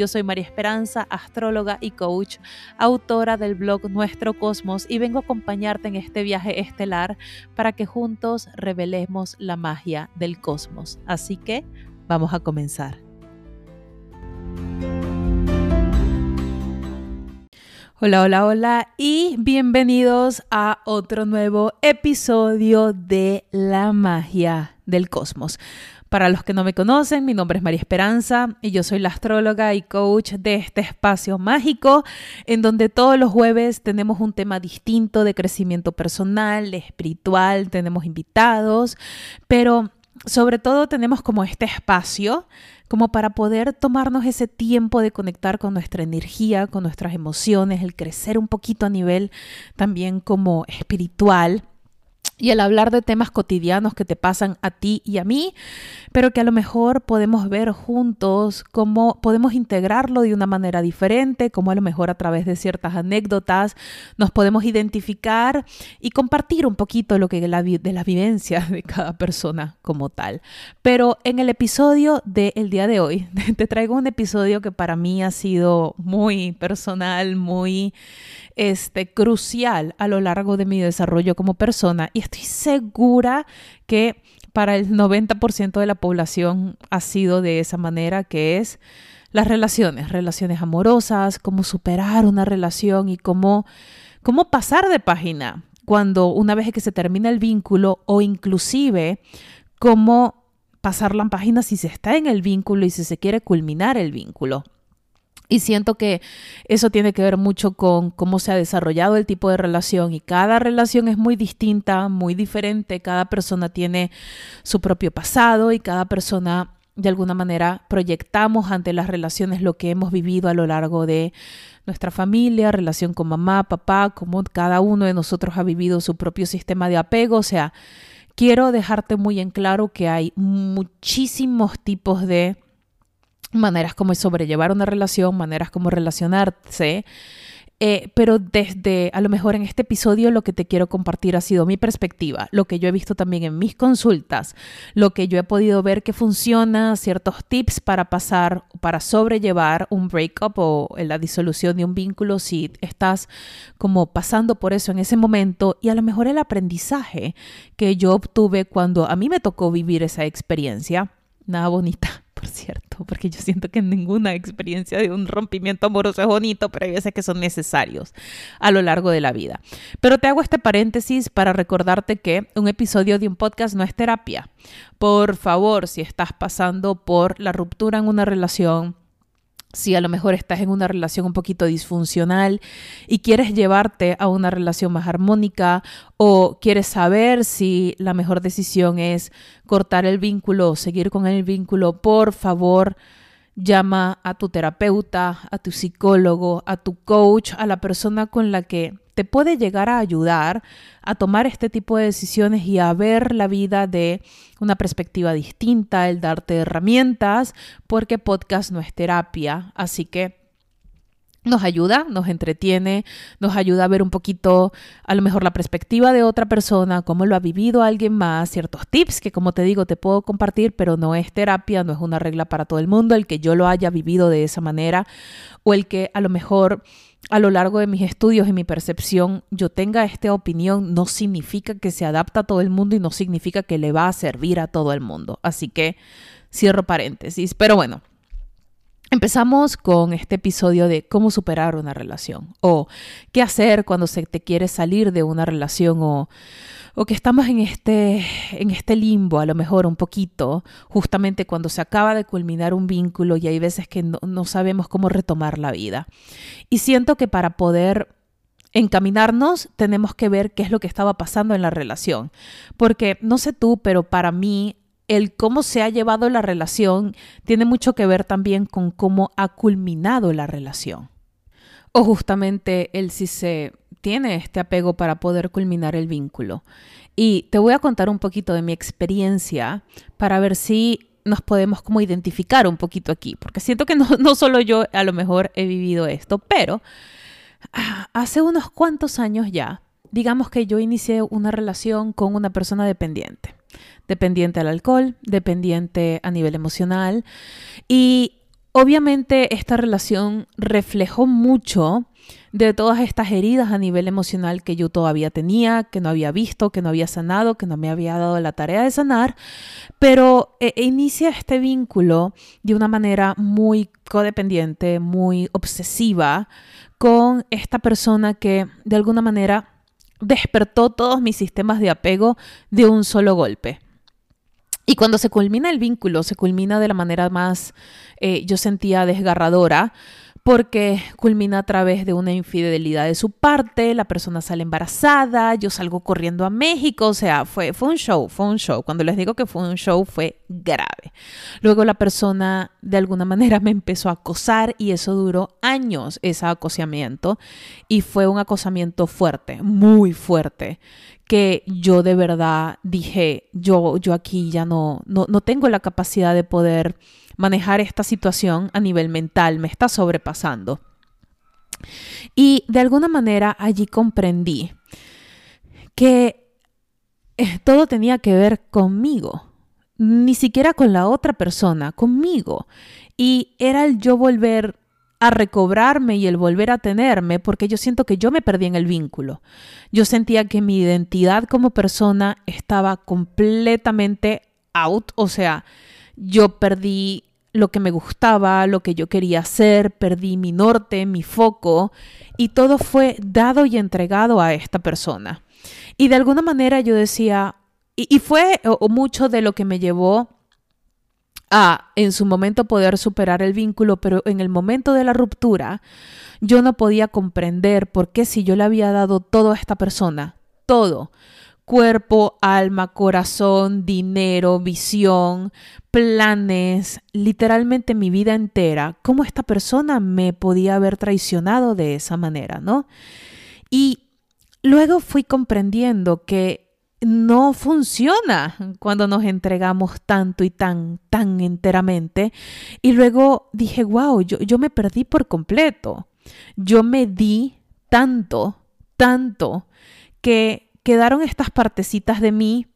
yo soy María Esperanza, astróloga y coach, autora del blog Nuestro Cosmos y vengo a acompañarte en este viaje estelar para que juntos revelemos la magia del cosmos. Así que vamos a comenzar. Hola, hola, hola y bienvenidos a otro nuevo episodio de La magia del cosmos. Para los que no me conocen, mi nombre es María Esperanza y yo soy la astróloga y coach de este espacio mágico en donde todos los jueves tenemos un tema distinto de crecimiento personal, espiritual, tenemos invitados, pero sobre todo tenemos como este espacio como para poder tomarnos ese tiempo de conectar con nuestra energía, con nuestras emociones, el crecer un poquito a nivel también como espiritual y el hablar de temas cotidianos que te pasan a ti y a mí, pero que a lo mejor podemos ver juntos cómo podemos integrarlo de una manera diferente, cómo a lo mejor a través de ciertas anécdotas nos podemos identificar y compartir un poquito lo que de la, de vivencia de cada persona como tal. Pero en el episodio del día de hoy, te traigo un episodio que para mí ha sido muy personal, muy este, crucial a lo largo de mi desarrollo como persona y estoy segura que para el 90% de la población ha sido de esa manera, que es las relaciones, relaciones amorosas, cómo superar una relación y cómo, cómo pasar de página cuando una vez que se termina el vínculo o inclusive cómo pasar la página si se está en el vínculo y si se quiere culminar el vínculo. Y siento que eso tiene que ver mucho con cómo se ha desarrollado el tipo de relación y cada relación es muy distinta, muy diferente, cada persona tiene su propio pasado y cada persona de alguna manera proyectamos ante las relaciones lo que hemos vivido a lo largo de nuestra familia, relación con mamá, papá, como cada uno de nosotros ha vivido su propio sistema de apego, o sea, quiero dejarte muy en claro que hay muchísimos tipos de maneras como sobrellevar una relación, maneras como relacionarse. Eh, pero desde, a lo mejor en este episodio lo que te quiero compartir ha sido mi perspectiva, lo que yo he visto también en mis consultas, lo que yo he podido ver que funciona, ciertos tips para pasar, para sobrellevar un breakup o la disolución de un vínculo si estás como pasando por eso en ese momento y a lo mejor el aprendizaje que yo obtuve cuando a mí me tocó vivir esa experiencia, nada bonita por cierto, porque yo siento que ninguna experiencia de un rompimiento amoroso es bonito, pero hay veces que son necesarios a lo largo de la vida. Pero te hago este paréntesis para recordarte que un episodio de un podcast no es terapia. Por favor, si estás pasando por la ruptura en una relación, si a lo mejor estás en una relación un poquito disfuncional y quieres llevarte a una relación más armónica o quieres saber si la mejor decisión es cortar el vínculo o seguir con el vínculo, por favor, llama a tu terapeuta, a tu psicólogo, a tu coach, a la persona con la que te puede llegar a ayudar a tomar este tipo de decisiones y a ver la vida de una perspectiva distinta, el darte herramientas, porque podcast no es terapia, así que nos ayuda, nos entretiene, nos ayuda a ver un poquito a lo mejor la perspectiva de otra persona, cómo lo ha vivido alguien más, ciertos tips que como te digo te puedo compartir, pero no es terapia, no es una regla para todo el mundo, el que yo lo haya vivido de esa manera o el que a lo mejor a lo largo de mis estudios y mi percepción yo tenga esta opinión no significa que se adapta a todo el mundo y no significa que le va a servir a todo el mundo. Así que cierro paréntesis. Pero bueno, Empezamos con este episodio de cómo superar una relación o qué hacer cuando se te quiere salir de una relación o o que estamos en este, en este limbo, a lo mejor un poquito, justamente cuando se acaba de culminar un vínculo y hay veces que no, no sabemos cómo retomar la vida. Y siento que para poder encaminarnos, tenemos que ver qué es lo que estaba pasando en la relación. Porque no sé tú, pero para mí el cómo se ha llevado la relación tiene mucho que ver también con cómo ha culminado la relación. o justamente él sí se tiene este apego para poder culminar el vínculo. Y te voy a contar un poquito de mi experiencia para ver si nos podemos como identificar un poquito aquí, porque siento que no, no solo yo a lo mejor he vivido esto, pero ah, hace unos cuantos años ya, digamos que yo inicié una relación con una persona dependiente, dependiente al alcohol, dependiente a nivel emocional, y obviamente esta relación reflejó mucho de todas estas heridas a nivel emocional que yo todavía tenía, que no había visto, que no había sanado, que no me había dado la tarea de sanar, pero eh, inicia este vínculo de una manera muy codependiente, muy obsesiva con esta persona que de alguna manera despertó todos mis sistemas de apego de un solo golpe. Y cuando se culmina el vínculo, se culmina de la manera más, eh, yo sentía desgarradora, porque culmina a través de una infidelidad de su parte, la persona sale embarazada, yo salgo corriendo a México, o sea, fue, fue un show, fue un show. Cuando les digo que fue un show, fue grave. Luego la persona de alguna manera me empezó a acosar y eso duró años, ese acosamiento, y fue un acosamiento fuerte, muy fuerte, que yo de verdad dije, yo, yo aquí ya no, no, no tengo la capacidad de poder manejar esta situación a nivel mental, me está sobrepasando. Y de alguna manera allí comprendí que eh, todo tenía que ver conmigo, ni siquiera con la otra persona, conmigo. Y era el yo volver a recobrarme y el volver a tenerme, porque yo siento que yo me perdí en el vínculo. Yo sentía que mi identidad como persona estaba completamente out, o sea, yo perdí lo que me gustaba, lo que yo quería hacer, perdí mi norte, mi foco, y todo fue dado y entregado a esta persona. Y de alguna manera yo decía, y, fue mucho de lo que me llevó a en su momento poder superar el vínculo, pero en el momento de la ruptura yo no podía comprender por qué si yo le había dado todo a esta persona, todo, cuerpo, alma, corazón, dinero, visión, planes, literalmente mi vida entera, cómo esta persona me podía haber traicionado de esa manera, ¿no? Y luego fui comprendiendo que no funciona cuando nos entregamos tanto y tan, tan enteramente. Y luego dije, wow, yo, yo me perdí por completo. Yo me di tanto, tanto, que quedaron estas partecitas de mí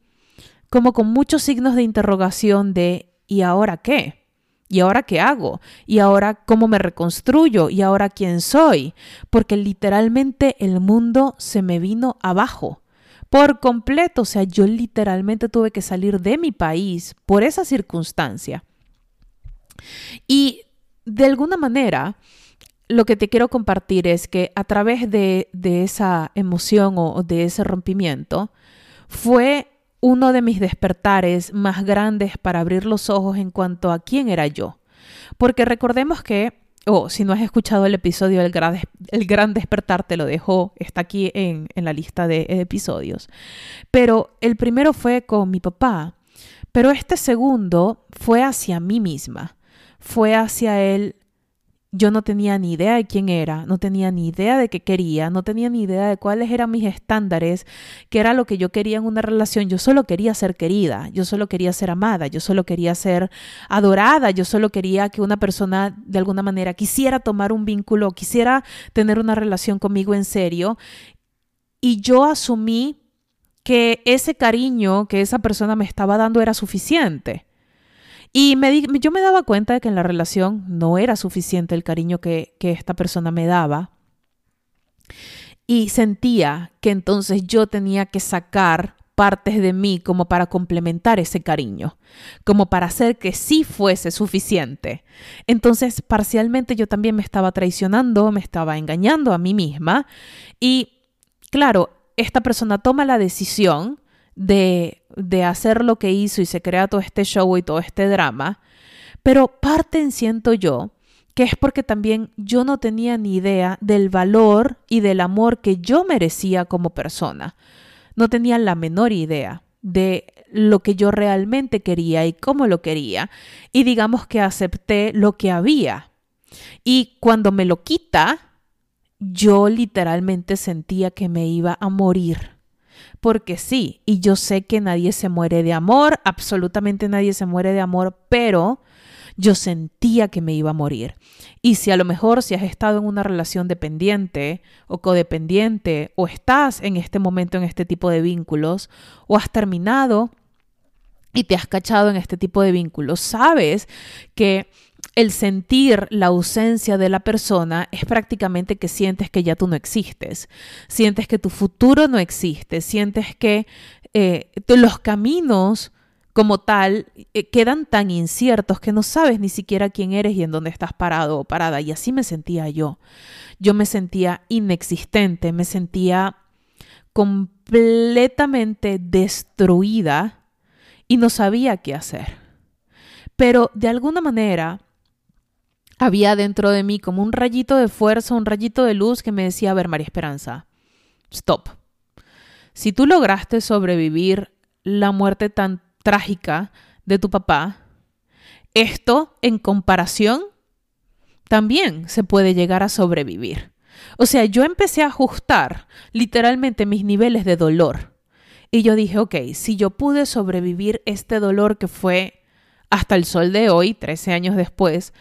como con muchos signos de interrogación de ¿y ahora qué? ¿Y ahora qué hago? ¿Y ahora cómo me reconstruyo? ¿Y ahora quién soy? Porque literalmente el mundo se me vino abajo por completo. O sea, yo literalmente tuve que salir de mi país por esa circunstancia. Y de alguna manera, lo que te quiero compartir es que a través de, esa emoción o, de ese rompimiento, fue uno de mis despertares más grandes para abrir los ojos en cuanto a quién era yo. Porque recordemos que, o si no has escuchado el episodio El Gran, el gran Despertar, te lo dejo, está aquí en, en la lista de episodios. Pero el primero fue con mi papá, pero este segundo fue hacia mí misma, fue hacia él yo no tenía ni idea de quién era, no tenía ni idea de qué quería, no tenía ni idea de cuáles eran mis estándares, qué era lo que yo quería en una relación. Yo solo quería ser querida, yo solo quería ser amada, yo solo quería ser adorada, yo solo quería que una persona de alguna manera quisiera tomar un vínculo, quisiera tener una relación conmigo en serio. Y yo asumí que ese cariño que esa persona me estaba dando era suficiente. Y me yo me daba cuenta de que en la relación no era suficiente el cariño que, que esta persona me daba. Y sentía que entonces yo tenía que sacar partes de mí como para complementar ese cariño, como para hacer que sí fuese suficiente. Entonces, parcialmente yo también me estaba traicionando, me estaba engañando a mí misma y, claro, esta persona toma la decisión de, de hacer lo que hizo y se crea todo este show y todo este drama, pero parten, siento yo, que es porque también yo no tenía ni idea del valor y del amor que yo merecía como persona. No tenía la menor idea de lo que yo realmente quería y cómo lo quería. Y digamos que acepté lo que había. Y cuando me lo quita, yo literalmente sentía que me iba a morir. Porque sí, y yo sé que nadie se muere de amor, absolutamente nadie se muere de amor, pero yo sentía que me iba a morir. Y si a lo mejor si has estado en una relación dependiente o codependiente o estás en este momento en este tipo de vínculos o has terminado y te has cachado en este tipo de vínculos, sabes que el sentir la ausencia de la persona es prácticamente que sientes que ya tú no existes, sientes que tu futuro no existe, sientes que eh, los caminos como tal eh, quedan tan inciertos que no sabes ni siquiera quién eres y en dónde estás parado o parada. Y así me sentía yo. Yo me sentía inexistente, me sentía completamente destruida y no sabía qué hacer. Pero de alguna manera había dentro de mí como un rayito de fuerza, un rayito de luz que me decía, a ver, María Esperanza, stop. Si tú lograste sobrevivir la muerte tan trágica de tu papá, esto en comparación también se puede llegar a sobrevivir. O sea, yo empecé a ajustar literalmente mis niveles de dolor. Y yo dije, ok, si yo pude sobrevivir este dolor que fue hasta el sol de hoy, 13 años después,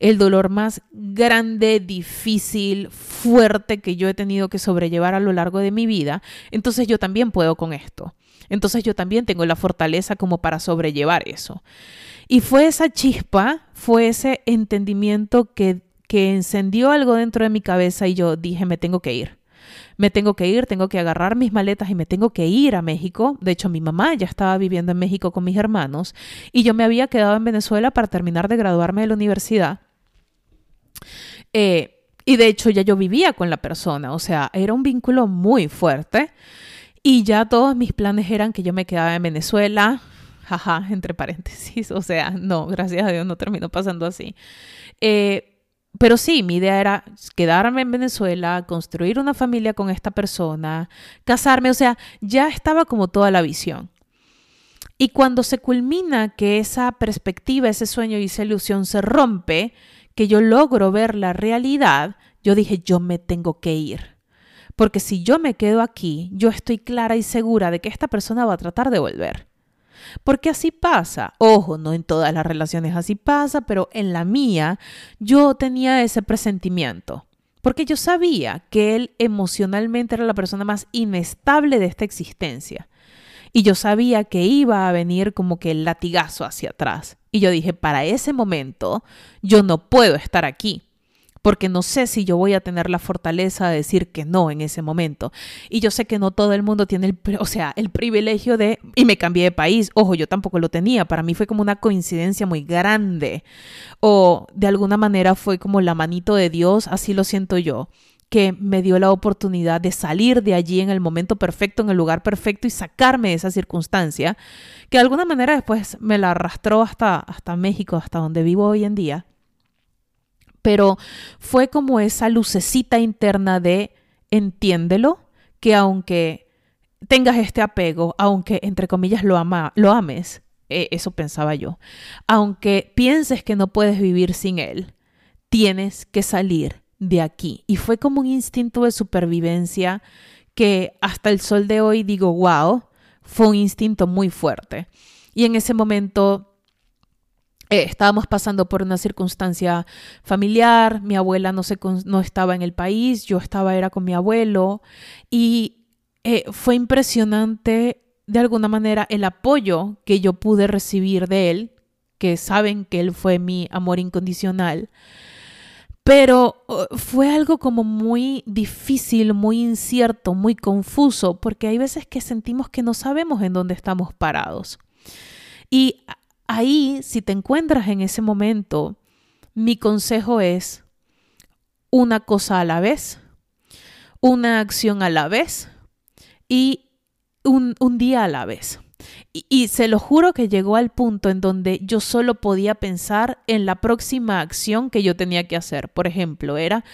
el dolor más grande, difícil, fuerte que yo he tenido que sobrellevar a lo largo de mi vida, entonces yo también puedo con esto. Entonces yo también tengo la fortaleza como para sobrellevar eso. Y fue esa chispa, fue ese entendimiento que, que encendió algo dentro de mi cabeza y yo dije, me tengo que ir. Me tengo que ir, tengo que agarrar mis maletas y me tengo que ir a México. De hecho, mi mamá ya estaba viviendo en México con mis hermanos y yo me había quedado en Venezuela para terminar de graduarme de la universidad. Eh, y de hecho ya yo vivía con la persona, o sea, era un vínculo muy fuerte. Y ya todos mis planes eran que yo me quedaba en Venezuela, jaja, entre paréntesis, o sea, no, gracias a Dios no terminó pasando así. Eh, pero sí, mi idea era quedarme en Venezuela, construir una familia con esta persona, casarme, o sea, ya estaba como toda la visión. Y cuando se culmina que esa perspectiva, ese sueño y esa ilusión se rompe, que yo logro ver la realidad, yo dije, yo me tengo que ir. Porque si yo me quedo aquí, yo estoy clara y segura de que esta persona va a tratar de volver. Porque así pasa. Ojo, no en todas las relaciones así pasa, pero en la mía yo tenía ese presentimiento. Porque yo sabía que él emocionalmente era la persona más inestable de esta existencia. Y yo sabía que iba a venir como que el latigazo hacia atrás. Y yo dije, para ese momento yo no puedo estar aquí porque no sé si yo voy a tener la fortaleza de decir que no en ese momento. Y yo sé que no todo el mundo tiene el, o sea, el privilegio de, y me cambié de país, ojo, yo tampoco lo tenía, para mí fue como una coincidencia muy grande, o de alguna manera fue como la manito de Dios, así lo siento yo que me dio la oportunidad de salir de allí en el momento perfecto, en el lugar perfecto y sacarme de esa circunstancia, que de alguna manera después me la arrastró hasta, hasta México, hasta donde vivo hoy en día. Pero fue como esa lucecita interna de entiéndelo, que aunque tengas este apego, aunque entre comillas lo, ama, lo ames, eh, eso pensaba yo, aunque pienses que no puedes vivir sin él, tienes que salir de aquí. Y fue como un instinto de supervivencia que hasta el sol de hoy digo, wow, fue un instinto muy fuerte. Y en ese momento eh, estábamos pasando por una circunstancia familiar, mi abuela no, se, no estaba en el país, yo estaba era con mi abuelo y eh, fue impresionante de alguna manera el apoyo que yo pude recibir de él, que saben que él fue mi amor incondicional. Pero uh, fue algo como muy difícil, muy incierto, muy confuso, porque hay veces que sentimos que no sabemos en dónde estamos parados. Y ahí, si te encuentras en ese momento, mi consejo es una cosa a la vez, una acción a la vez y un, día a la vez. Y, se lo juro que llegó al punto en donde yo solo podía pensar en la próxima acción que yo tenía que hacer. Por ejemplo, era,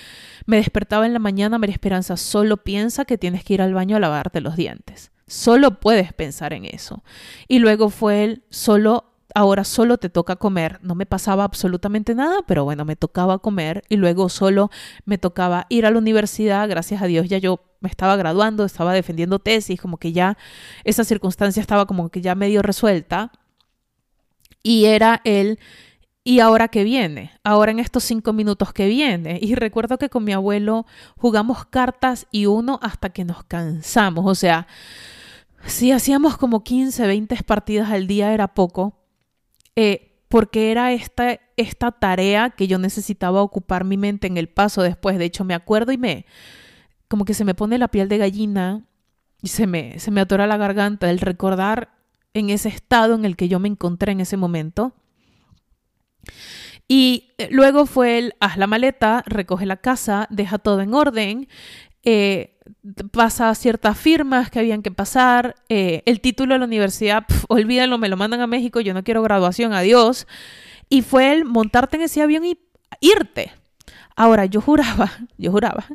me despertaba en la mañana, María Esperanza, solo piensa que tienes que ir al baño a lavarte los dientes. Solo puedes pensar en eso. Y luego fue el, solo ahora solo te toca comer. No me pasaba absolutamente nada, pero bueno, me tocaba comer y luego solo me tocaba ir a la universidad. Gracias a Dios ya yo me estaba graduando, estaba defendiendo tesis, como que ya esa circunstancia estaba como que ya medio resuelta. Y era el ¿Y ahora qué viene? Ahora en estos cinco minutos que viene. Y recuerdo que con mi abuelo jugamos cartas y uno hasta que nos cansamos. O sea, si hacíamos como 15, 20 partidas al día era poco. Eh, porque era esta, esta tarea que yo necesitaba ocupar mi mente en el paso después. De hecho, me acuerdo y me, como que se me pone la piel de gallina y se me, se me atora la garganta el recordar en ese estado en el que yo me encontré en ese momento y eh, luego fue el, haz la maleta, recoge la casa, deja todo en orden, eh, pasa ciertas firmas que habían que pasar, eh, el título de la universidad, olvídalo, me lo mandan a México, yo no quiero graduación, adiós. Y fue el montarte en ese avión y irte. Ahora, yo juraba, yo juraba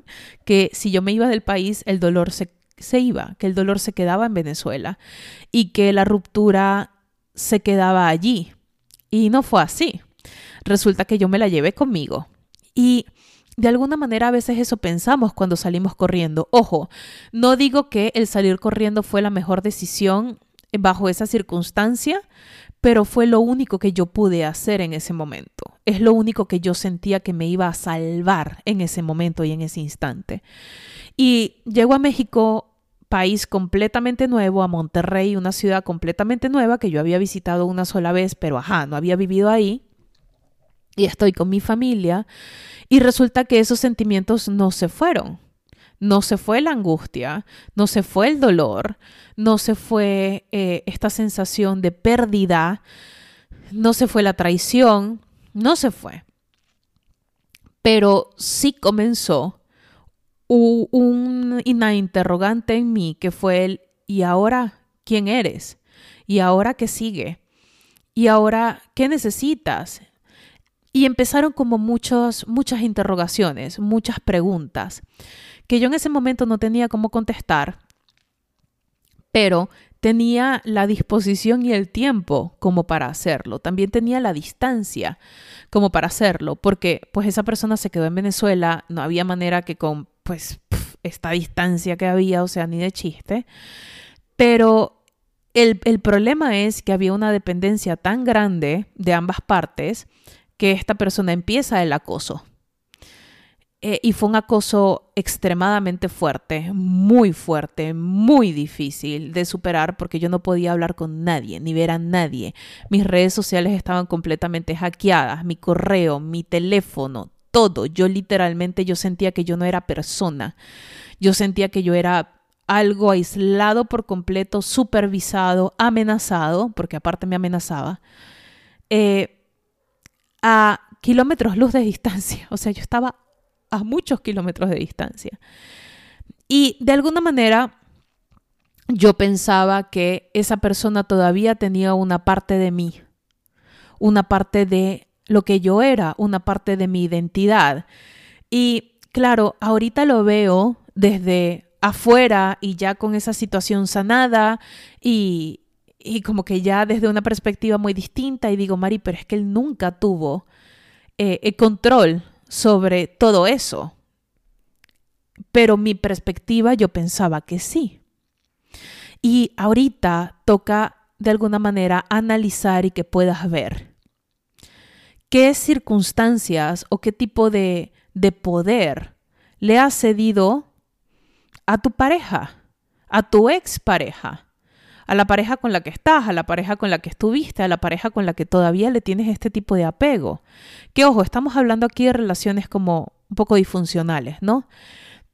que si yo me iba del país, el dolor se, se iba, que el dolor se quedaba en Venezuela y que la ruptura se quedaba allí. Y no fue así resulta que yo me la llevé conmigo. Y de alguna manera a veces eso pensamos cuando salimos corriendo. Ojo, no digo que el salir corriendo fue la mejor decisión bajo esa circunstancia, pero fue lo único que yo pude hacer en ese momento. Es lo único que yo sentía que me iba a salvar en ese momento y en ese instante. Y llego a México, país completamente nuevo, a Monterrey, una ciudad completamente nueva que yo había visitado una sola vez, pero ajá, no había vivido ahí y estoy con mi familia y resulta que esos sentimientos no se fueron. No se fue la angustia, no se fue el dolor, no se fue eh, esta sensación de pérdida, no se fue la traición, no se fue. Pero sí comenzó un, una interrogante en mí que fue el ¿y ahora quién eres? ¿Y ahora qué sigue? ¿Y ahora qué necesitas? Y empezaron como muchos, muchas interrogaciones, muchas preguntas, que yo en ese momento no tenía cómo contestar, pero tenía la disposición y el tiempo como para hacerlo. También tenía la distancia como para hacerlo, porque pues esa persona se quedó en Venezuela, no había manera que con pues esta distancia que había, o sea, ni de chiste. Pero el, el problema es que había una dependencia tan grande de ambas partes que esta persona empieza el acoso. Eh, y fue un acoso extremadamente fuerte, muy fuerte, muy difícil de superar porque yo no podía hablar con nadie, ni ver a nadie. Mis redes sociales estaban completamente hackeadas, mi correo, mi teléfono, todo. Yo literalmente yo sentía que yo no era persona. Yo sentía que yo era algo aislado por completo, supervisado, amenazado, porque aparte me amenazaba. Eh, a kilómetros luz de distancia. O sea, yo estaba a muchos kilómetros de distancia. Y de alguna manera yo pensaba que esa persona todavía tenía una parte de mí, una parte de lo que yo era, una parte de mi identidad. Y claro, ahorita lo veo desde afuera y ya con esa situación sanada y, y como que ya desde una perspectiva muy distinta y digo, Mari, pero es que él nunca tuvo eh, el control sobre todo eso. Pero mi perspectiva yo pensaba que sí. Y ahorita toca de alguna manera analizar y que puedas ver qué circunstancias o qué tipo de, de poder le has cedido a tu pareja, a tu expareja a la pareja con la que estás, a la pareja con la que estuviste, a la pareja con la que todavía le tienes este tipo de apego. Que ojo, estamos hablando aquí de relaciones como un poco disfuncionales, ¿no?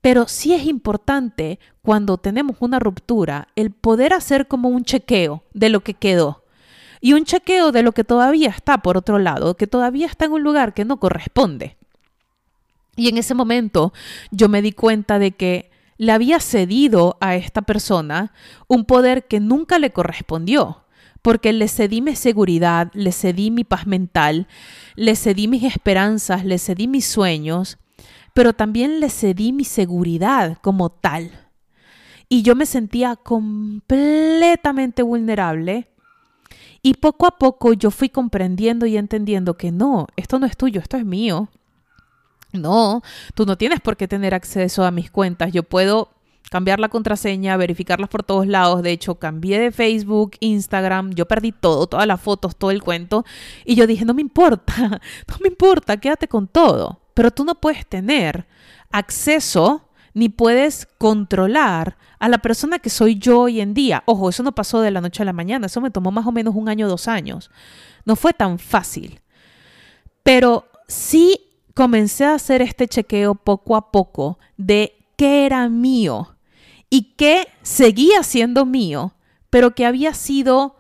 Pero sí es importante cuando tenemos una ruptura el poder hacer como un chequeo de lo que quedó y un chequeo de lo que todavía está por otro lado, que todavía está en un lugar que no corresponde. Y en ese momento yo me di cuenta de que le había cedido a esta persona un poder que nunca le correspondió, porque le cedí mi seguridad, le cedí mi paz mental, le cedí mis esperanzas, le cedí mis sueños, pero también le cedí mi seguridad como tal. Y yo me sentía completamente vulnerable Y poco a poco yo fui comprendiendo y entendiendo que no, esto no es tuyo, esto es mío. No, tú no tienes por qué tener acceso a mis cuentas. Yo puedo cambiar la contraseña, verificarlas por todos lados. De hecho, cambié de Facebook, Instagram, yo perdí todo, todas las fotos, todo el cuento. Y yo dije, no me importa, no me importa, quédate con todo. Pero tú no puedes tener acceso ni puedes controlar a la persona que soy yo hoy en día. Ojo, eso no pasó de la noche a la mañana, eso me tomó más o menos un año, dos años. No fue tan fácil. Pero sí comencé a hacer este chequeo poco a poco de qué era mío y qué seguía siendo mío, pero que había sido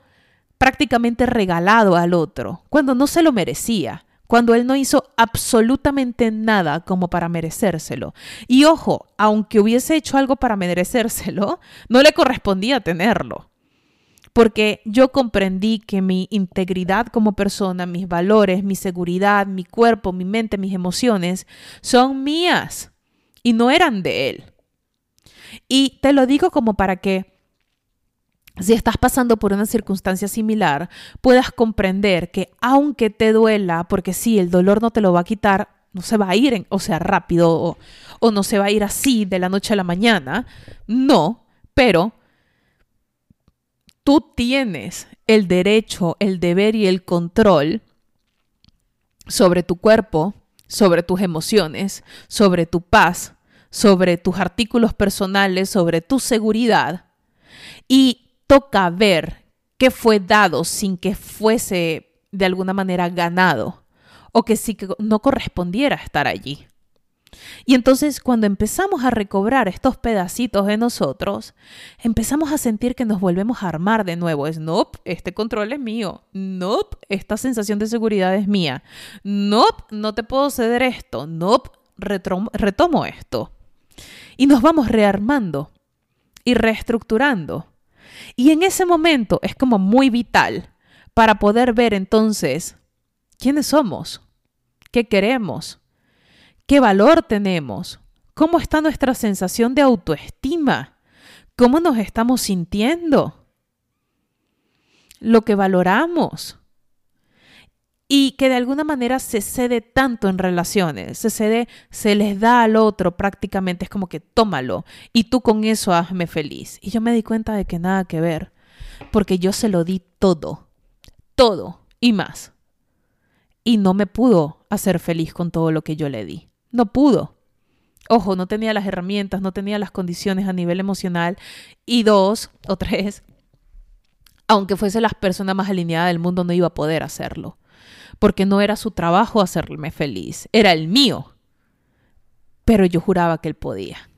prácticamente regalado al otro, cuando no se lo merecía cuando él no hizo absolutamente nada como para merecérselo. Y ojo, aunque hubiese hecho algo para merecérselo, no le correspondía tenerlo. Porque yo comprendí que mi integridad como persona, mis valores, mi seguridad, mi cuerpo, mi mente, mis emociones son mías y no eran de él. Y te lo digo como para que si estás pasando por una circunstancia similar, puedas comprender que aunque te duela, porque sí, el dolor no te lo va a quitar, no se va a ir, o sea, rápido, o no se va a ir así de la noche a la mañana, no, pero tú tienes el derecho, el deber y el control sobre tu cuerpo, sobre tus emociones, sobre tu paz, sobre tus artículos personales, sobre tu seguridad. Y toca ver qué fue dado sin que fuese de alguna manera ganado o que que no correspondiera estar allí. Y entonces cuando empezamos a recobrar estos pedacitos de nosotros, empezamos a sentir que nos volvemos a armar de nuevo. Es, nope, este control es mío. Nope, esta sensación de seguridad es mía. Nope, no te puedo ceder esto. Nope, retomo esto. Y nos vamos rearmando y reestructurando. Y en ese momento es como muy vital para poder ver entonces quiénes somos, qué queremos, qué valor tenemos, cómo está nuestra sensación de autoestima, cómo nos estamos sintiendo, lo que valoramos y que de alguna manera se cede tanto en relaciones, se cede, se les da al otro prácticamente, es como que tómalo y tú con eso hazme feliz. Y yo me di cuenta de que nada que ver, porque yo se lo di todo, todo y más. Y no me pudo hacer feliz con todo lo que yo le di. No pudo. Ojo, no tenía las herramientas, no tenía las condiciones a nivel emocional. Y dos o tres, aunque fuese la persona más alineada del mundo, no iba a poder hacerlo porque no era su trabajo hacerme feliz, era el mío. Pero yo juraba que él podía.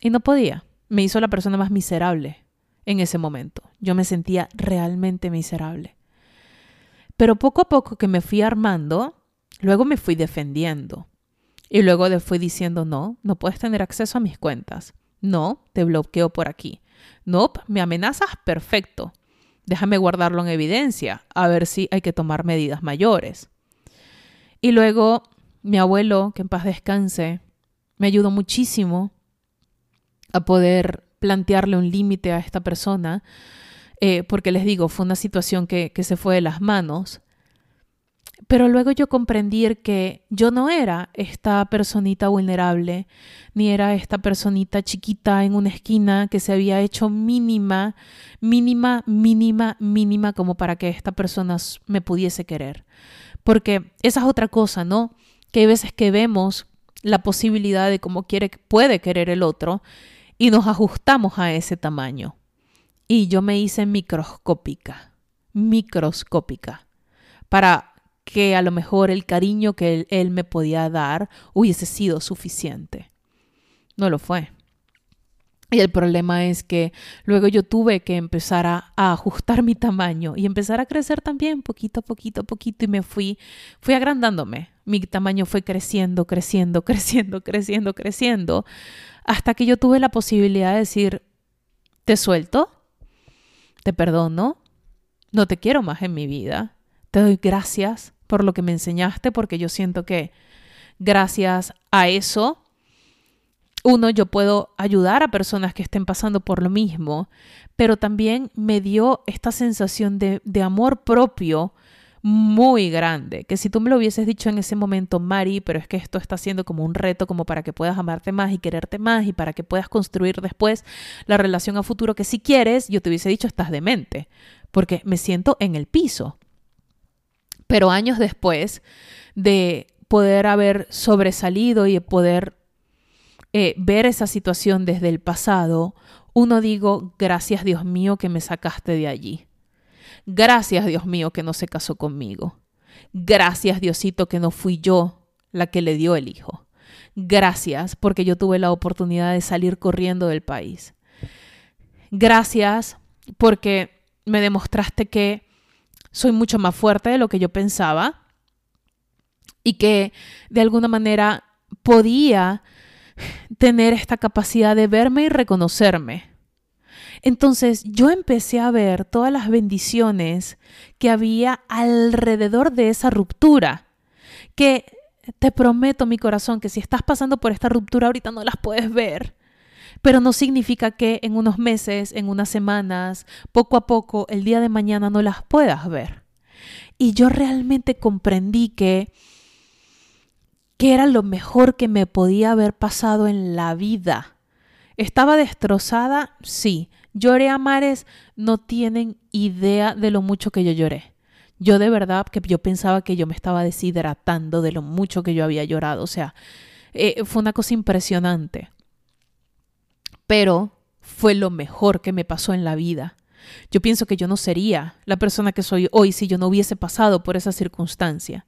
Y no podía. Me hizo la persona más miserable en ese momento. Yo me sentía realmente miserable. Pero poco a poco que me fui armando, luego me fui defendiendo. Y luego le fui diciendo, no, no puedes tener acceso a mis cuentas. No, te bloqueo por aquí. No, me amenazas, perfecto déjame guardarlo en evidencia, a ver si hay que tomar medidas mayores. Y luego mi abuelo, que en paz descanse, me ayudó muchísimo a poder plantearle un límite a esta persona, eh, porque les digo, fue una situación que, que se fue de las manos pero luego yo comprendí que yo no era esta personita vulnerable, ni era esta personita chiquita en una esquina que se había hecho mínima, mínima, mínima, mínima como para que esta persona me pudiese querer. Porque esa es otra cosa, ¿no? Que hay veces que vemos la posibilidad de cómo quiere, puede querer el otro y nos ajustamos a ese tamaño. Y yo me hice microscópica, microscópica, para que a lo mejor el cariño que él, me podía dar hubiese sido suficiente. No lo fue. Y el problema es que luego yo tuve que empezar a, ajustar mi tamaño y empezar a crecer también poquito a poquito poquito y me fui, fui agrandándome. Mi tamaño fue creciendo, creciendo, creciendo, creciendo, creciendo, hasta que yo tuve la posibilidad de decir, te suelto, te perdono, no te quiero más en mi vida, te doy gracias por lo que me enseñaste, porque yo siento que gracias a eso uno, yo puedo ayudar a personas que estén pasando por lo mismo, pero también me dio esta sensación de, de amor propio muy grande, que si tú me lo hubieses dicho en ese momento, Mari, pero es que esto está siendo como un reto como para que puedas amarte más y quererte más y para que puedas construir después la relación a futuro que si quieres, yo te hubiese dicho, estás demente, porque me siento en el piso. Pero años después de poder haber sobresalido y poder eh, ver esa situación desde el pasado, uno digo, gracias Dios mío que me sacaste de allí. Gracias Dios mío que no se casó conmigo. Gracias Diosito que no fui yo la que le dio el hijo. Gracias porque yo tuve la oportunidad de salir corriendo del país. Gracias porque me demostraste que soy mucho más fuerte de lo que yo pensaba y que de alguna manera podía tener esta capacidad de verme y reconocerme. Entonces yo empecé a ver todas las bendiciones que había alrededor de esa ruptura, que te prometo mi corazón que si estás pasando por esta ruptura ahorita no las puedes ver, pero no significa que en unos meses, en unas semanas, poco a poco, el día de mañana no las puedas ver. Y yo realmente comprendí que que era lo mejor que me podía haber pasado en la vida. ¿Estaba destrozada? Sí. Lloré a mares, no tienen idea de lo mucho que yo lloré. Yo de verdad que yo pensaba que yo me estaba deshidratando de lo mucho que yo había llorado. O sea, eh, fue una cosa impresionante. Pero fue lo mejor que me pasó en la vida. Yo pienso que yo no sería la persona que soy hoy si yo no hubiese pasado por esa circunstancia.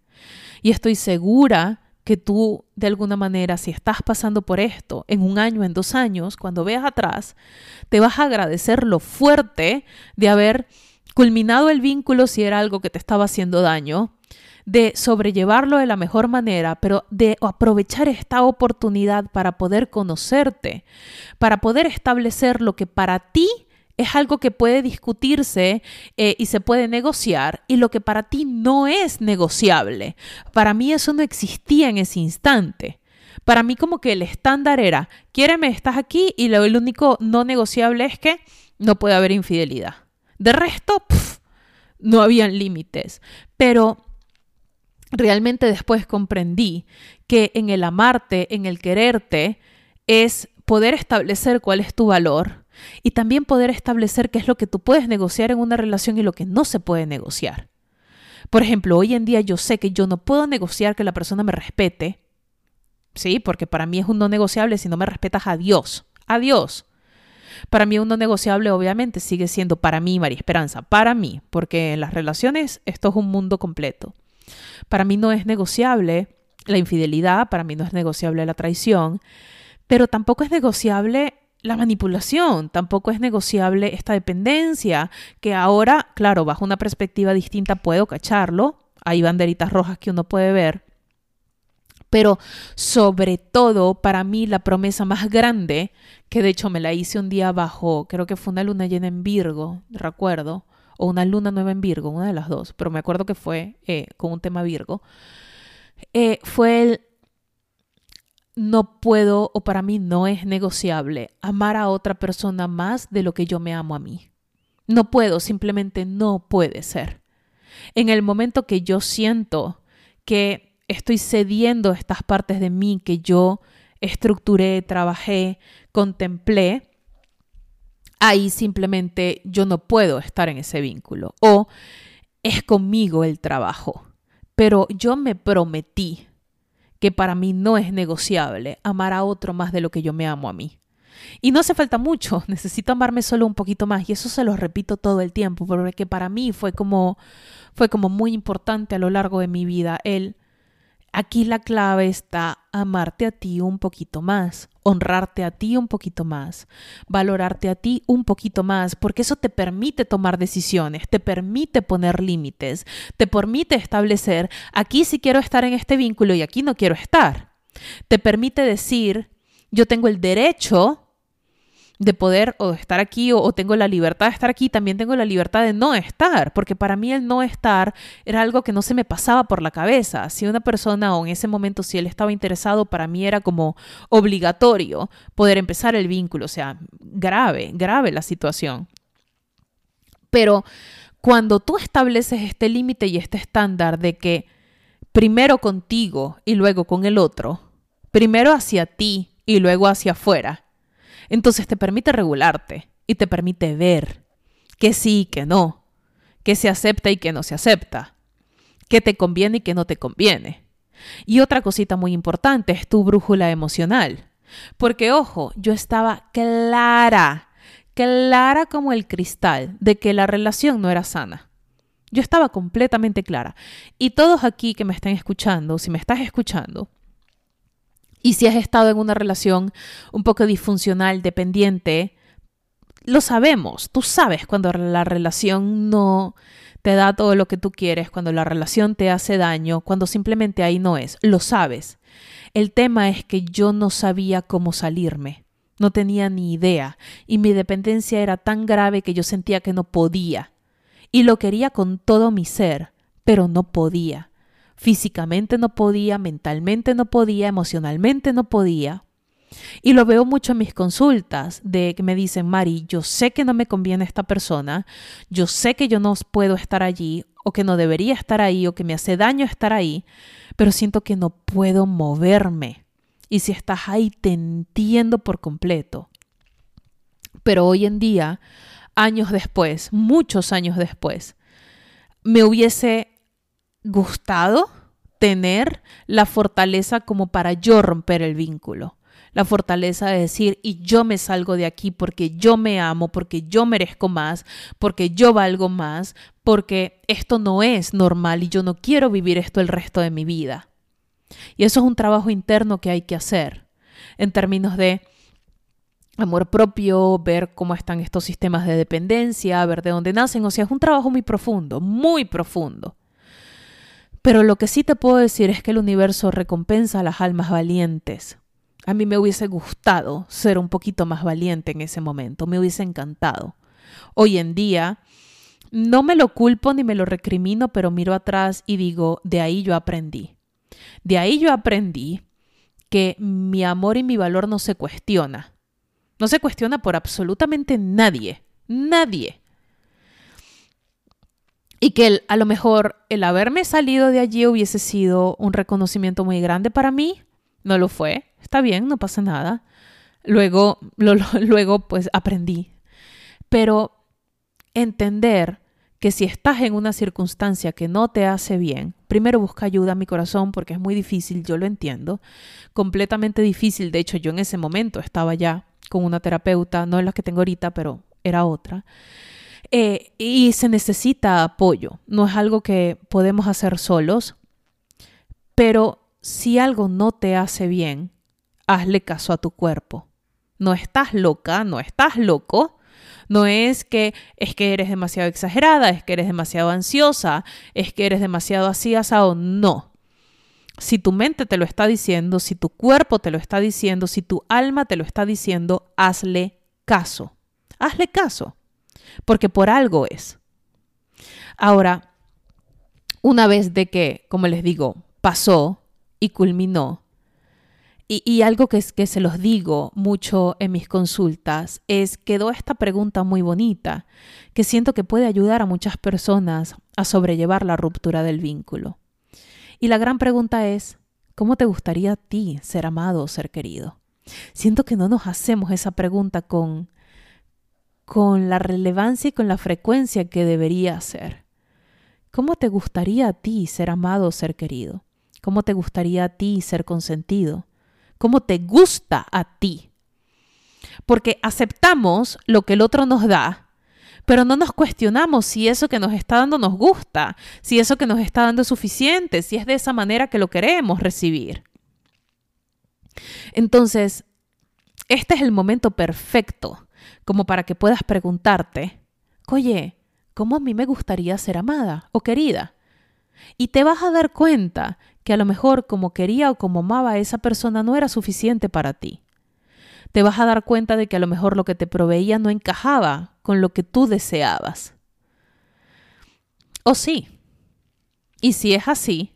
Y estoy segura que tú de alguna manera, si estás pasando por esto en un año, en dos años, cuando veas atrás, te vas a agradecer lo fuerte de haber culminado el vínculo si era algo que te estaba haciendo daño, de sobrellevarlo de la mejor manera, pero de aprovechar esta oportunidad para poder conocerte, para poder establecer lo que para ti es algo que puede discutirse eh, y se puede negociar y lo que para ti no es negociable. Para mí eso no existía en ese instante. Para mí como que el estándar era, quiéreme, estás aquí y lo, el único no negociable es que no puede haber infidelidad. De resto, no habían límites. Pero realmente después comprendí que en el amarte, en el quererte, es poder establecer cuál es tu valor y también poder establecer qué es lo que tú puedes negociar en una relación y lo que no se puede negociar. Por ejemplo, hoy en día yo sé que yo no puedo negociar que la persona me respete, ¿sí? Porque para mí es un no negociable si no me respetas a Dios, a Dios. Para mí un no negociable obviamente sigue siendo para mí, María Esperanza, para mí, porque en las relaciones esto es un mundo completo. Para mí no es negociable la infidelidad, para mí no es negociable la traición, pero tampoco es negociable la manipulación, tampoco es negociable esta dependencia, que ahora, claro, bajo una perspectiva distinta puedo cacharlo, hay banderitas rojas que uno puede ver, pero sobre todo para mí la promesa más grande, que de hecho me la hice un día bajo, creo que fue una luna llena en Virgo, recuerdo, o una luna nueva en Virgo, una de las dos, pero me acuerdo que fue eh, con un tema Virgo, eh, fue el no puedo o para mí no es negociable amar a otra persona más de lo que yo me amo a mí. No puedo, simplemente no puede ser. En el momento que yo siento que estoy cediendo estas partes de mí que yo estructuré, trabajé, contemplé, ahí simplemente yo no puedo estar en ese vínculo o es conmigo el trabajo. Pero yo me prometí que para mí no es negociable amar a otro más de lo que yo me amo a mí. Y no hace falta mucho, necesito amarme solo un poquito más y eso se lo repito todo el tiempo porque para mí fue como fue como muy importante a lo largo de mi vida el Aquí la clave está amarte a ti un poquito más, honrarte a ti un poquito más, valorarte a ti un poquito más, porque eso te permite tomar decisiones, te permite poner límites, te permite establecer, aquí sí quiero estar en este vínculo y aquí no quiero estar. Te permite decir, yo tengo el derecho de poder o estar aquí o, tengo la libertad de estar aquí, también tengo la libertad de no estar, porque para mí el no estar era algo que no se me pasaba por la cabeza. Si una persona o en ese momento si él estaba interesado, para mí era como obligatorio poder empezar el vínculo, o sea, grave, grave la situación. Pero cuando tú estableces este límite y este estándar de que primero contigo y luego con el otro, primero hacia ti y luego hacia afuera, entonces te permite regularte y te permite ver que sí y que no, que se acepta y que no se acepta, que te conviene y que no te conviene. Y otra cosita muy importante es tu brújula emocional. Porque, ojo, yo estaba clara, clara como el cristal de que la relación no era sana. Yo estaba completamente clara. Y todos aquí que me están escuchando, si me estás escuchando, y si has estado en una relación un poco disfuncional, dependiente, lo sabemos. Tú sabes cuando la relación no te da todo lo que tú quieres, cuando la relación te hace daño, cuando simplemente ahí no es. Lo sabes. El tema es que yo no sabía cómo salirme. No tenía ni idea. Y mi dependencia era tan grave que yo sentía que no podía. Y lo quería con todo mi ser, pero no podía. Físicamente no podía, mentalmente no podía, emocionalmente no podía. Y lo veo mucho en mis consultas de que me dicen, Mari, yo sé que no me conviene esta persona, yo sé que yo no puedo estar allí o que no debería estar ahí o que me hace daño estar ahí, pero siento que no puedo moverme. Y si estás ahí, te entiendo por completo. Pero hoy en día, años después, muchos años después, me hubiese gustado tener la fortaleza como para yo romper el vínculo. La fortaleza de decir, y yo me salgo de aquí porque yo me amo, porque yo merezco más, porque yo valgo más, porque esto no es normal y yo no quiero vivir esto el resto de mi vida. Y eso es un trabajo interno que hay que hacer en términos de amor propio, ver cómo están estos sistemas de dependencia, ver de dónde nacen. O sea, es un trabajo muy profundo, muy profundo. Pero lo que sí te puedo decir es que el universo recompensa a las almas valientes. A mí me hubiese gustado ser un poquito más valiente en ese momento, me hubiese encantado. Hoy en día, no me lo culpo ni me lo recrimino, pero miro atrás y digo, de ahí yo aprendí. De ahí yo aprendí que mi amor y mi valor no se cuestiona. No se cuestiona por absolutamente nadie. Nadie. Y que a lo mejor el haberme salido de allí hubiese sido un reconocimiento muy grande para mí. No lo fue. Está bien, no pasa nada. Luego, luego pues aprendí. Pero entender que si estás en una circunstancia que no te hace bien, primero busca ayuda a mi corazón porque es muy difícil, yo lo entiendo, completamente difícil. De hecho, yo en ese momento estaba ya con una terapeuta, no es la que tengo ahorita, pero era otra. Eh, y se necesita apoyo, no es algo que podemos hacer solos, pero si algo no te hace bien, hazle caso a tu cuerpo. No estás loca, no estás loco. No es que es que eres demasiado exagerada, es que eres demasiado ansiosa, es que eres demasiado así asado, no. Si tu mente te lo está diciendo, si tu cuerpo te lo está diciendo, si tu alma te lo está diciendo, hazle caso. Hazle caso porque por algo es. Ahora, una vez de que, como les digo, pasó y culminó, y, algo que, es, que se los digo mucho en mis consultas es, quedó esta pregunta muy bonita, que siento que puede ayudar a muchas personas a sobrellevar la ruptura del vínculo. Y la gran pregunta es, ¿cómo te gustaría a ti ser amado o ser querido? Siento que no nos hacemos esa pregunta con con la relevancia y con la frecuencia que debería ser. ¿Cómo te gustaría a ti ser amado o ser querido? ¿Cómo te gustaría a ti ser consentido? ¿Cómo te gusta a ti? Porque aceptamos lo que el otro nos da, pero no nos cuestionamos si eso que nos está dando nos gusta, si eso que nos está dando es suficiente, si es de esa manera que lo queremos recibir. Entonces, este es el momento perfecto como para que puedas preguntarte, oye, ¿cómo a mí me gustaría ser amada o querida? Y te vas a dar cuenta que a lo mejor como quería o como amaba a esa persona no era suficiente para ti. te vas a dar cuenta de que a lo mejor lo que te proveía no encajaba con lo que tú deseabas. O sí. Y si es así,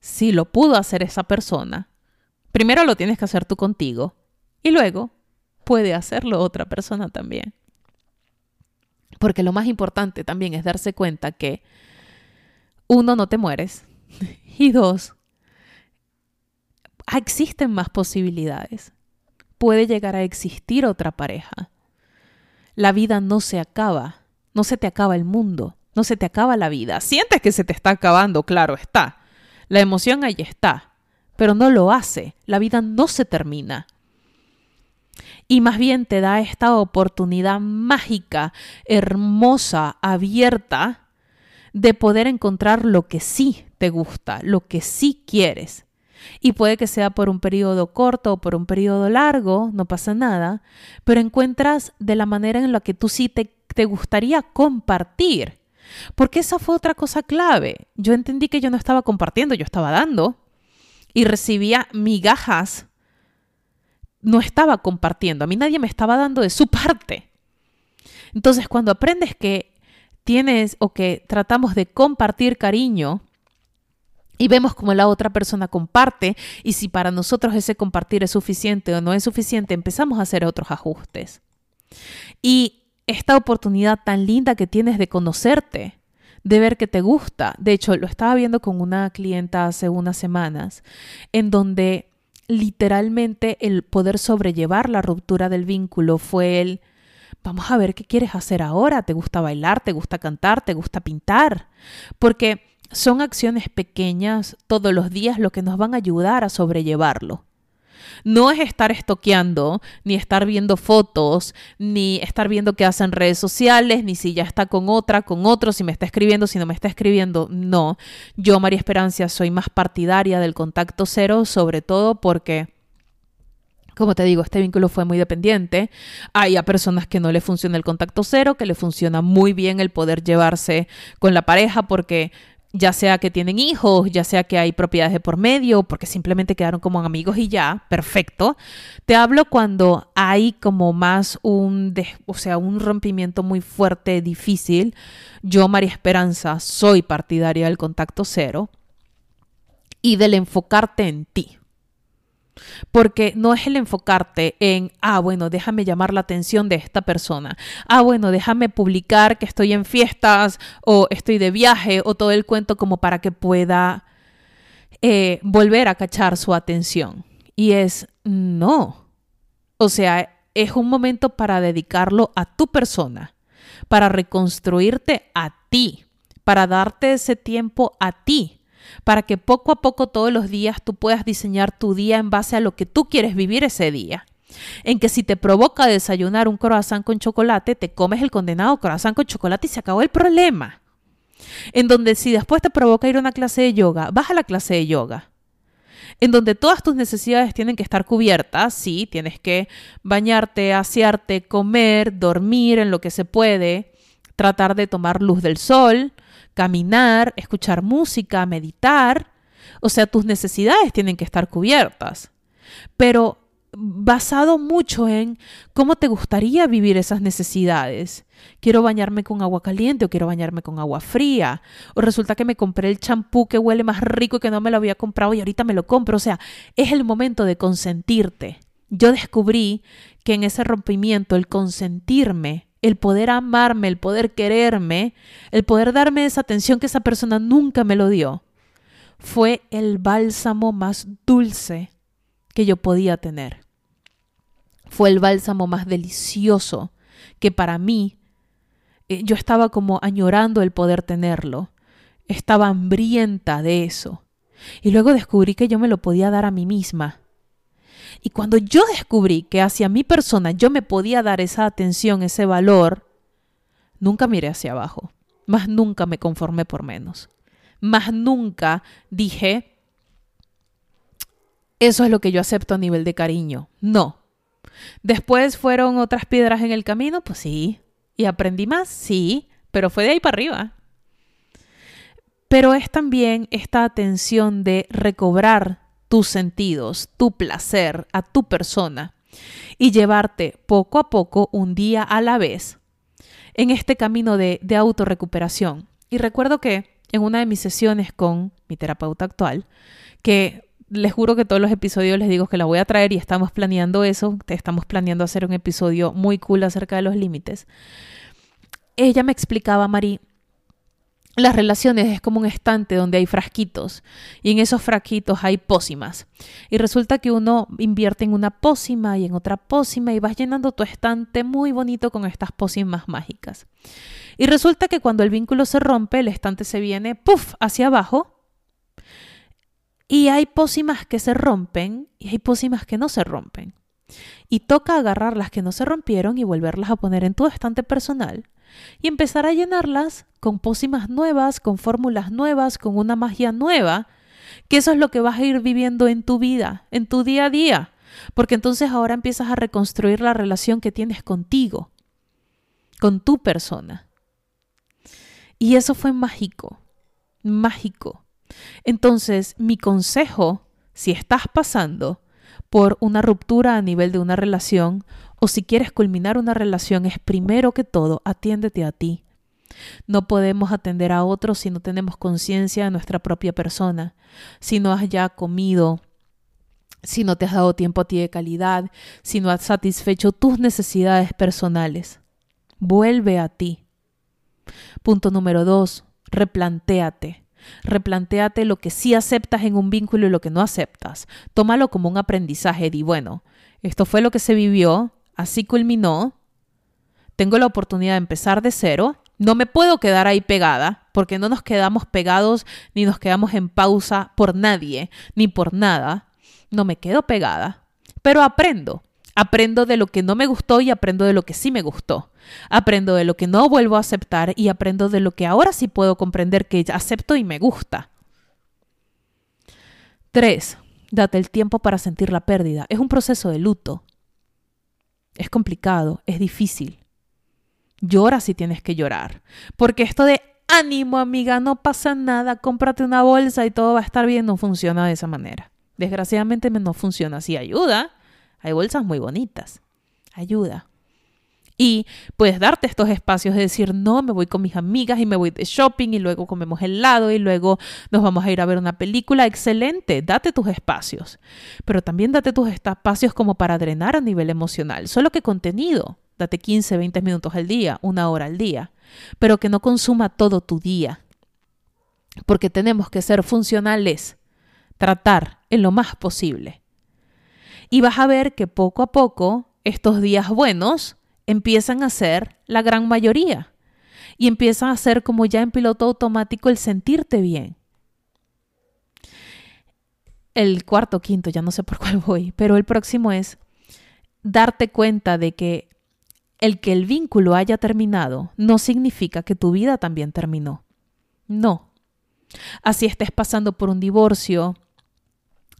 si lo pudo hacer esa persona, primero lo tienes que hacer tú contigo y luego puede hacerlo otra persona también. Porque lo más importante también es darse cuenta que uno, no te mueres y dos, existen más posibilidades. Puede llegar a existir otra pareja. La vida no se acaba, no se te acaba el mundo, no se te acaba la vida. Sientes que se te está acabando, claro está. La emoción ahí está, pero no lo hace. La vida no se termina. Y más bien te da esta oportunidad mágica, hermosa, abierta, de poder encontrar lo que sí te gusta, lo que sí quieres. Y puede que sea por un periodo corto o por un periodo largo, no pasa nada, pero encuentras de la manera en la que tú sí te, te gustaría compartir. Porque esa fue otra cosa clave. Yo entendí que yo no estaba compartiendo, yo estaba dando y recibía migajas. No estaba compartiendo, a mí nadie me estaba dando de su parte. Entonces, cuando aprendes que tienes o que tratamos de compartir cariño, y vemos cómo la otra persona comparte y si para nosotros ese compartir es suficiente o no es suficiente, empezamos a hacer otros ajustes. Y esta oportunidad tan linda que tienes de conocerte, de ver que te gusta, de hecho lo estaba viendo con una clienta hace unas semanas, en donde literalmente el poder sobrellevar la ruptura del vínculo fue el, vamos a ver qué quieres hacer ahora, te gusta bailar, te gusta cantar, te gusta pintar, porque son acciones pequeñas todos los días lo que nos van a ayudar a sobrellevarlo. No es estar estoqueando, ni estar viendo fotos, ni estar viendo qué hacen redes sociales, ni si ya está con otra, con otro, si me está escribiendo, si no me está escribiendo. No, yo, María Esperancia, soy más partidaria del contacto cero, sobre todo porque como te digo, este vínculo fue muy dependiente. Hay a personas que no le funciona el contacto cero, que le funciona muy bien el poder llevarse con la pareja porque ya sea que tienen hijos, ya sea que hay propiedades de por medio, porque simplemente quedaron como amigos y ya, perfecto. Te hablo cuando hay como más un, o sea, un rompimiento muy fuerte, difícil. Yo, María Esperanza, soy partidaria del contacto cero y del enfocarte en ti. Porque no es el enfocarte en, ah, bueno, déjame llamar la atención de esta persona. Ah, bueno, déjame publicar que estoy en fiestas o estoy de viaje o todo el cuento como para que pueda eh, volver a cachar su atención. Y es, no. O sea, es un momento para dedicarlo a tu persona, para reconstruirte a ti, para darte ese tiempo a ti para que poco a poco todos los días tú puedas diseñar tu día en base a lo que tú quieres vivir ese día. En que si te provoca desayunar un croissant con chocolate, te comes el condenado croissant con chocolate y se acabó el problema. En donde si después te provoca ir a una clase de yoga, vas a la clase de yoga. En donde todas tus necesidades tienen que estar cubiertas, sí, tienes que bañarte, asearte, comer, dormir en lo que se puede, tratar de tomar luz del sol, caminar, escuchar música, meditar. O sea, tus necesidades tienen que estar cubiertas. Pero basado mucho en cómo te gustaría vivir esas necesidades. Quiero bañarme con agua caliente o quiero bañarme con agua fría. O resulta que me compré el champú que huele más rico y que no me lo había comprado y ahorita me lo compro. O sea, es el momento de consentirte. Yo descubrí que en ese rompimiento el consentirme el poder amarme, el poder quererme, el poder darme esa atención que esa persona nunca me lo dio, fue el bálsamo más dulce que yo podía tener. Fue el bálsamo más delicioso que para mí eh, yo estaba como añorando el poder tenerlo. Estaba hambrienta de eso. Y luego descubrí que yo me lo podía dar a mí misma y cuando yo descubrí que hacia mi persona yo me podía dar esa atención, ese valor, nunca miré hacia abajo, más nunca me conformé por menos, más nunca dije, eso es lo que yo acepto a nivel de cariño. No. Después fueron otras piedras en el camino, pues sí. Y aprendí más, sí, pero fue de ahí para arriba. Pero es también esta atención de recobrar tus sentidos, tu placer, a tu persona. y llevarte poco a poco, un día a la vez, en este camino de, de autorrecuperación. Y recuerdo que en una de mis sesiones con mi terapeuta actual, que les juro que todos los episodios les digo que la voy a traer y estamos planeando eso, estamos planeando hacer un episodio muy cool acerca de los límites. Ella me explicaba, Mari, las relaciones es como un estante donde hay frasquitos y en esos frasquitos hay pócimas. Y resulta que uno invierte en una pócima y en otra pócima y vas llenando tu estante muy bonito con estas pócimas mágicas. Y resulta que cuando el vínculo se rompe, el estante se viene, puff, hacia abajo y hay pócimas que se rompen y hay pócimas que no se rompen. Y toca agarrar las que no se rompieron y volverlas a poner en tu estante personal y empezar a llenarlas con pócimas nuevas, con fórmulas nuevas, con una magia nueva, que eso es lo que vas a ir viviendo en tu vida, en tu día a día, porque entonces ahora empiezas a reconstruir la relación que tienes contigo, con tu persona. Y eso fue mágico, mágico. Entonces, mi consejo, si estás pasando por una ruptura a nivel de una relación o si quieres culminar una relación, es primero que todo, atiéndete a ti. No podemos atender a otros si no tenemos conciencia de nuestra propia persona, si no has ya comido, si no te has dado tiempo a ti de calidad, si no has satisfecho tus necesidades personales. Vuelve a ti. Punto número dos, replantéate. Replantéate lo que sí aceptas en un vínculo y lo que no aceptas. Tómalo como un aprendizaje. Di, bueno, esto fue lo que se vivió, así culminó. Tengo la oportunidad de empezar de cero. No me puedo quedar ahí pegada, porque no nos quedamos pegados ni nos quedamos en pausa por nadie, ni por nada. No me quedo pegada, pero aprendo. Aprendo de lo que no me gustó y aprendo de lo que sí me gustó. Aprendo de lo que no vuelvo a aceptar y aprendo de lo que ahora sí puedo comprender que acepto y me gusta. 3. Date el tiempo para sentir la pérdida. Es un proceso de luto. Es complicado, es difícil. Llora si tienes que llorar. Porque esto de ánimo, amiga, no pasa nada, cómprate una bolsa y todo va a estar bien, no funciona de esa manera. Desgraciadamente no funciona así. Ayuda, hay bolsas muy bonitas. Ayuda. Y puedes darte estos espacios de decir, no, me voy con mis amigas y me voy de shopping y luego comemos helado y luego nos vamos a ir a ver una película. Excelente, date tus espacios. Pero también date tus espacios como para drenar a nivel emocional. Solo que contenido. Date 15, 20 minutos al día, una hora al día. Pero que no consuma todo tu día. Porque tenemos que ser funcionales. Tratar en lo más posible. Y vas a ver que poco a poco estos días buenos empiezan a ser la gran mayoría. Y empiezan a ser como ya en piloto automático el sentirte bien. El cuarto, quinto, ya no sé por cuál voy, pero el próximo es darte cuenta de que el que el vínculo haya terminado no significa que tu vida también terminó. No. Así estés pasando por un divorcio,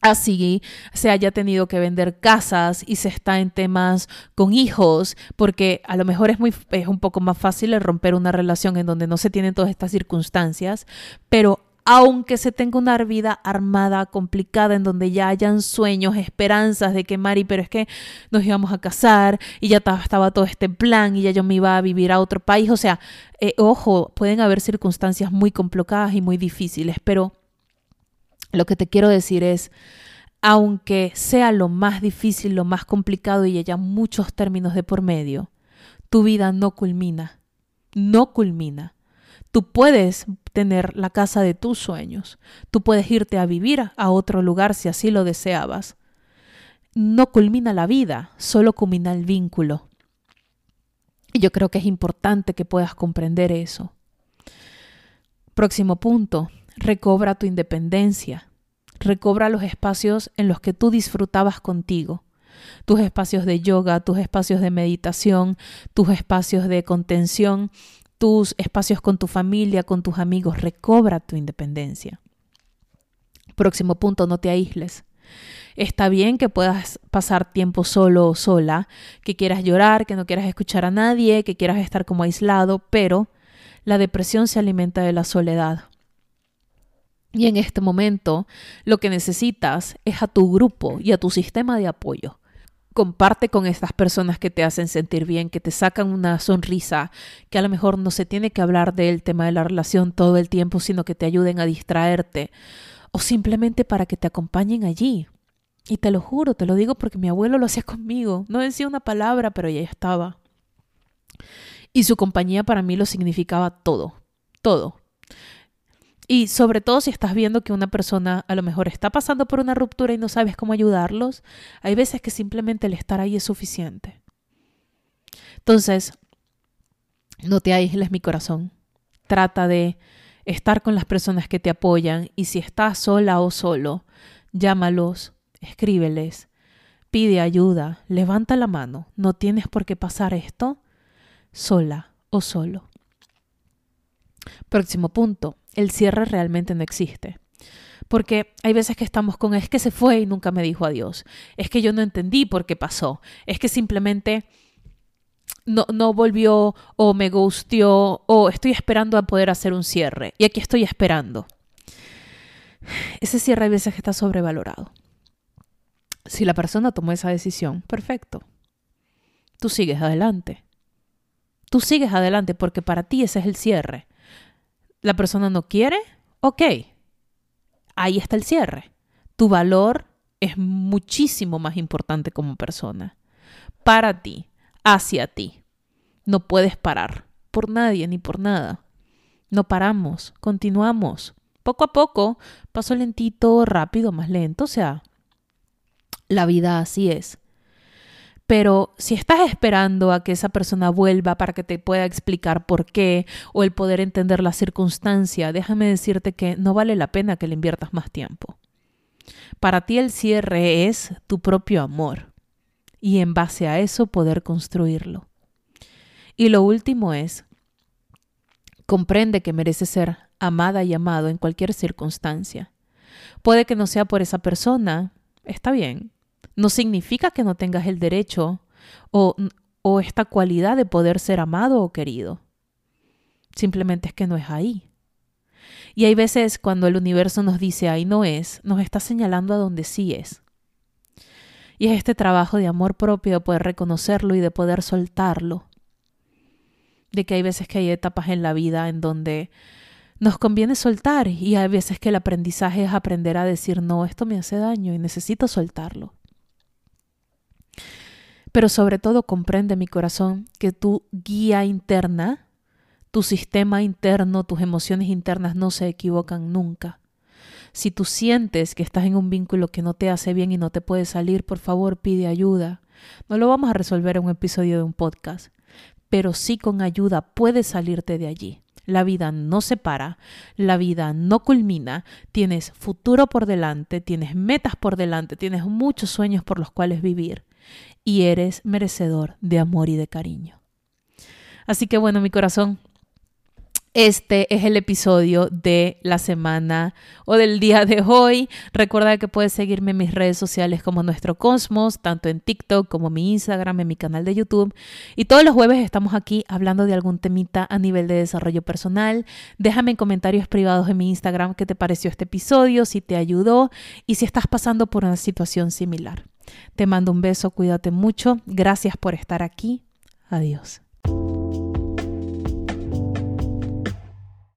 así se haya tenido que vender casas y se está en temas con hijos, porque a lo mejor es, muy, es un poco más fácil romper una relación en donde no se tienen todas estas circunstancias, pero aunque se tenga una vida armada, complicada, en donde ya hayan sueños, esperanzas de que Mari, pero es que nos íbamos a casar y ya estaba todo este plan y ya yo me iba a vivir a otro país. O sea, eh, ojo, pueden haber circunstancias muy complicadas y muy difíciles, pero lo que te quiero decir es, aunque sea lo más difícil, lo más complicado y haya muchos términos de por medio, tu vida no culmina, no culmina. Tú puedes tener la casa de tus sueños, tú puedes irte a vivir a otro lugar si así lo deseabas. No culmina la vida, solo culmina el vínculo. Y yo creo que es importante que puedas comprender eso. Próximo punto, recobra tu independencia, recobra los espacios en los que tú disfrutabas contigo, tus espacios de yoga, tus espacios de meditación, tus espacios de contención, tus espacios con tu familia, con tus amigos, recobra tu independencia. Próximo punto, no te aísles. Está bien que puedas pasar tiempo solo o sola, que quieras llorar, que no quieras escuchar a nadie, que quieras estar como aislado, pero la depresión se alimenta de la soledad. Y en este momento lo que necesitas es a tu grupo y a tu sistema de apoyo. comparte con estas personas que te hacen sentir bien, que te sacan una sonrisa, que a lo mejor no se tiene que hablar del tema de la relación todo el tiempo, sino que te ayuden a distraerte o simplemente para que te acompañen allí. Y te lo juro, te lo digo porque mi abuelo lo hacía conmigo. No decía una palabra, pero ya estaba. Y su compañía para mí lo significaba todo, todo. Y sobre todo si estás viendo que una persona a lo mejor está pasando por una ruptura y no sabes cómo ayudarlos, hay veces que simplemente el estar ahí es suficiente. Entonces, no te aísles mi corazón. Trata de estar con las personas que te apoyan y si estás sola o solo, llámalos, escríbeles, pide ayuda, levanta la mano. No tienes por qué pasar esto sola o solo. Próximo punto el cierre realmente no existe. Porque hay veces que estamos con es que se fue y nunca me dijo adiós. Es que yo no entendí por qué pasó. Es que simplemente no, no volvió o me gustió o estoy esperando a poder hacer un cierre. Y aquí estoy esperando. Ese cierre hay veces está sobrevalorado. Si la persona tomó esa decisión, perfecto. Tú sigues adelante. Tú sigues adelante porque para ti ese es el cierre la persona no quiere, ok, ahí está el cierre. Tu valor es muchísimo más importante como persona. Para ti, hacia ti. No puedes parar por nadie ni por nada. No paramos, continuamos. Poco a poco, paso lentito, rápido, más lento, o sea, la vida así es. Pero si estás esperando a que esa persona vuelva para que te pueda explicar por qué o el poder entender la circunstancia, déjame decirte que no vale la pena que le inviertas más tiempo. Para ti el cierre es tu propio amor y en base a eso poder construirlo. Y lo último es, comprende que mereces ser amada y amado en cualquier circunstancia. Puede que no sea por esa persona, está bien, no significa que no tengas el derecho o, o esta cualidad de poder ser amado o querido. Simplemente es que no es ahí. Y hay veces cuando el universo nos dice ahí no es, nos está señalando a donde sí es. Y es este trabajo de amor propio, de poder reconocerlo y de poder soltarlo. De que hay veces que hay etapas en la vida en donde nos conviene soltar y hay veces que el aprendizaje es aprender a decir no, esto me hace daño y necesito soltarlo. Pero sobre todo comprende mi corazón que tu guía interna, tu sistema interno, tus emociones internas no se equivocan nunca. Si tú sientes que estás en un vínculo que no te hace bien y no te puede salir, por favor pide ayuda. No lo vamos a resolver en un episodio de un podcast, pero sí con ayuda puedes salirte de allí. La vida no se para, la vida no culmina, tienes futuro por delante, tienes metas por delante, tienes muchos sueños por los cuales vivir y eres merecedor de amor y de cariño. Así que bueno, mi corazón, este es el episodio de la semana o del día de hoy. Recuerda que puedes seguirme en mis redes sociales como Nuestro Cosmos, tanto en TikTok como mi Instagram, en mi canal de YouTube. Y todos los jueves estamos aquí hablando de algún temita a nivel de desarrollo personal. Déjame en comentarios privados en mi Instagram qué te pareció este episodio, si te ayudó y si estás pasando por una situación similar. Te mando un beso, cuídate mucho. Gracias por estar aquí. Adiós.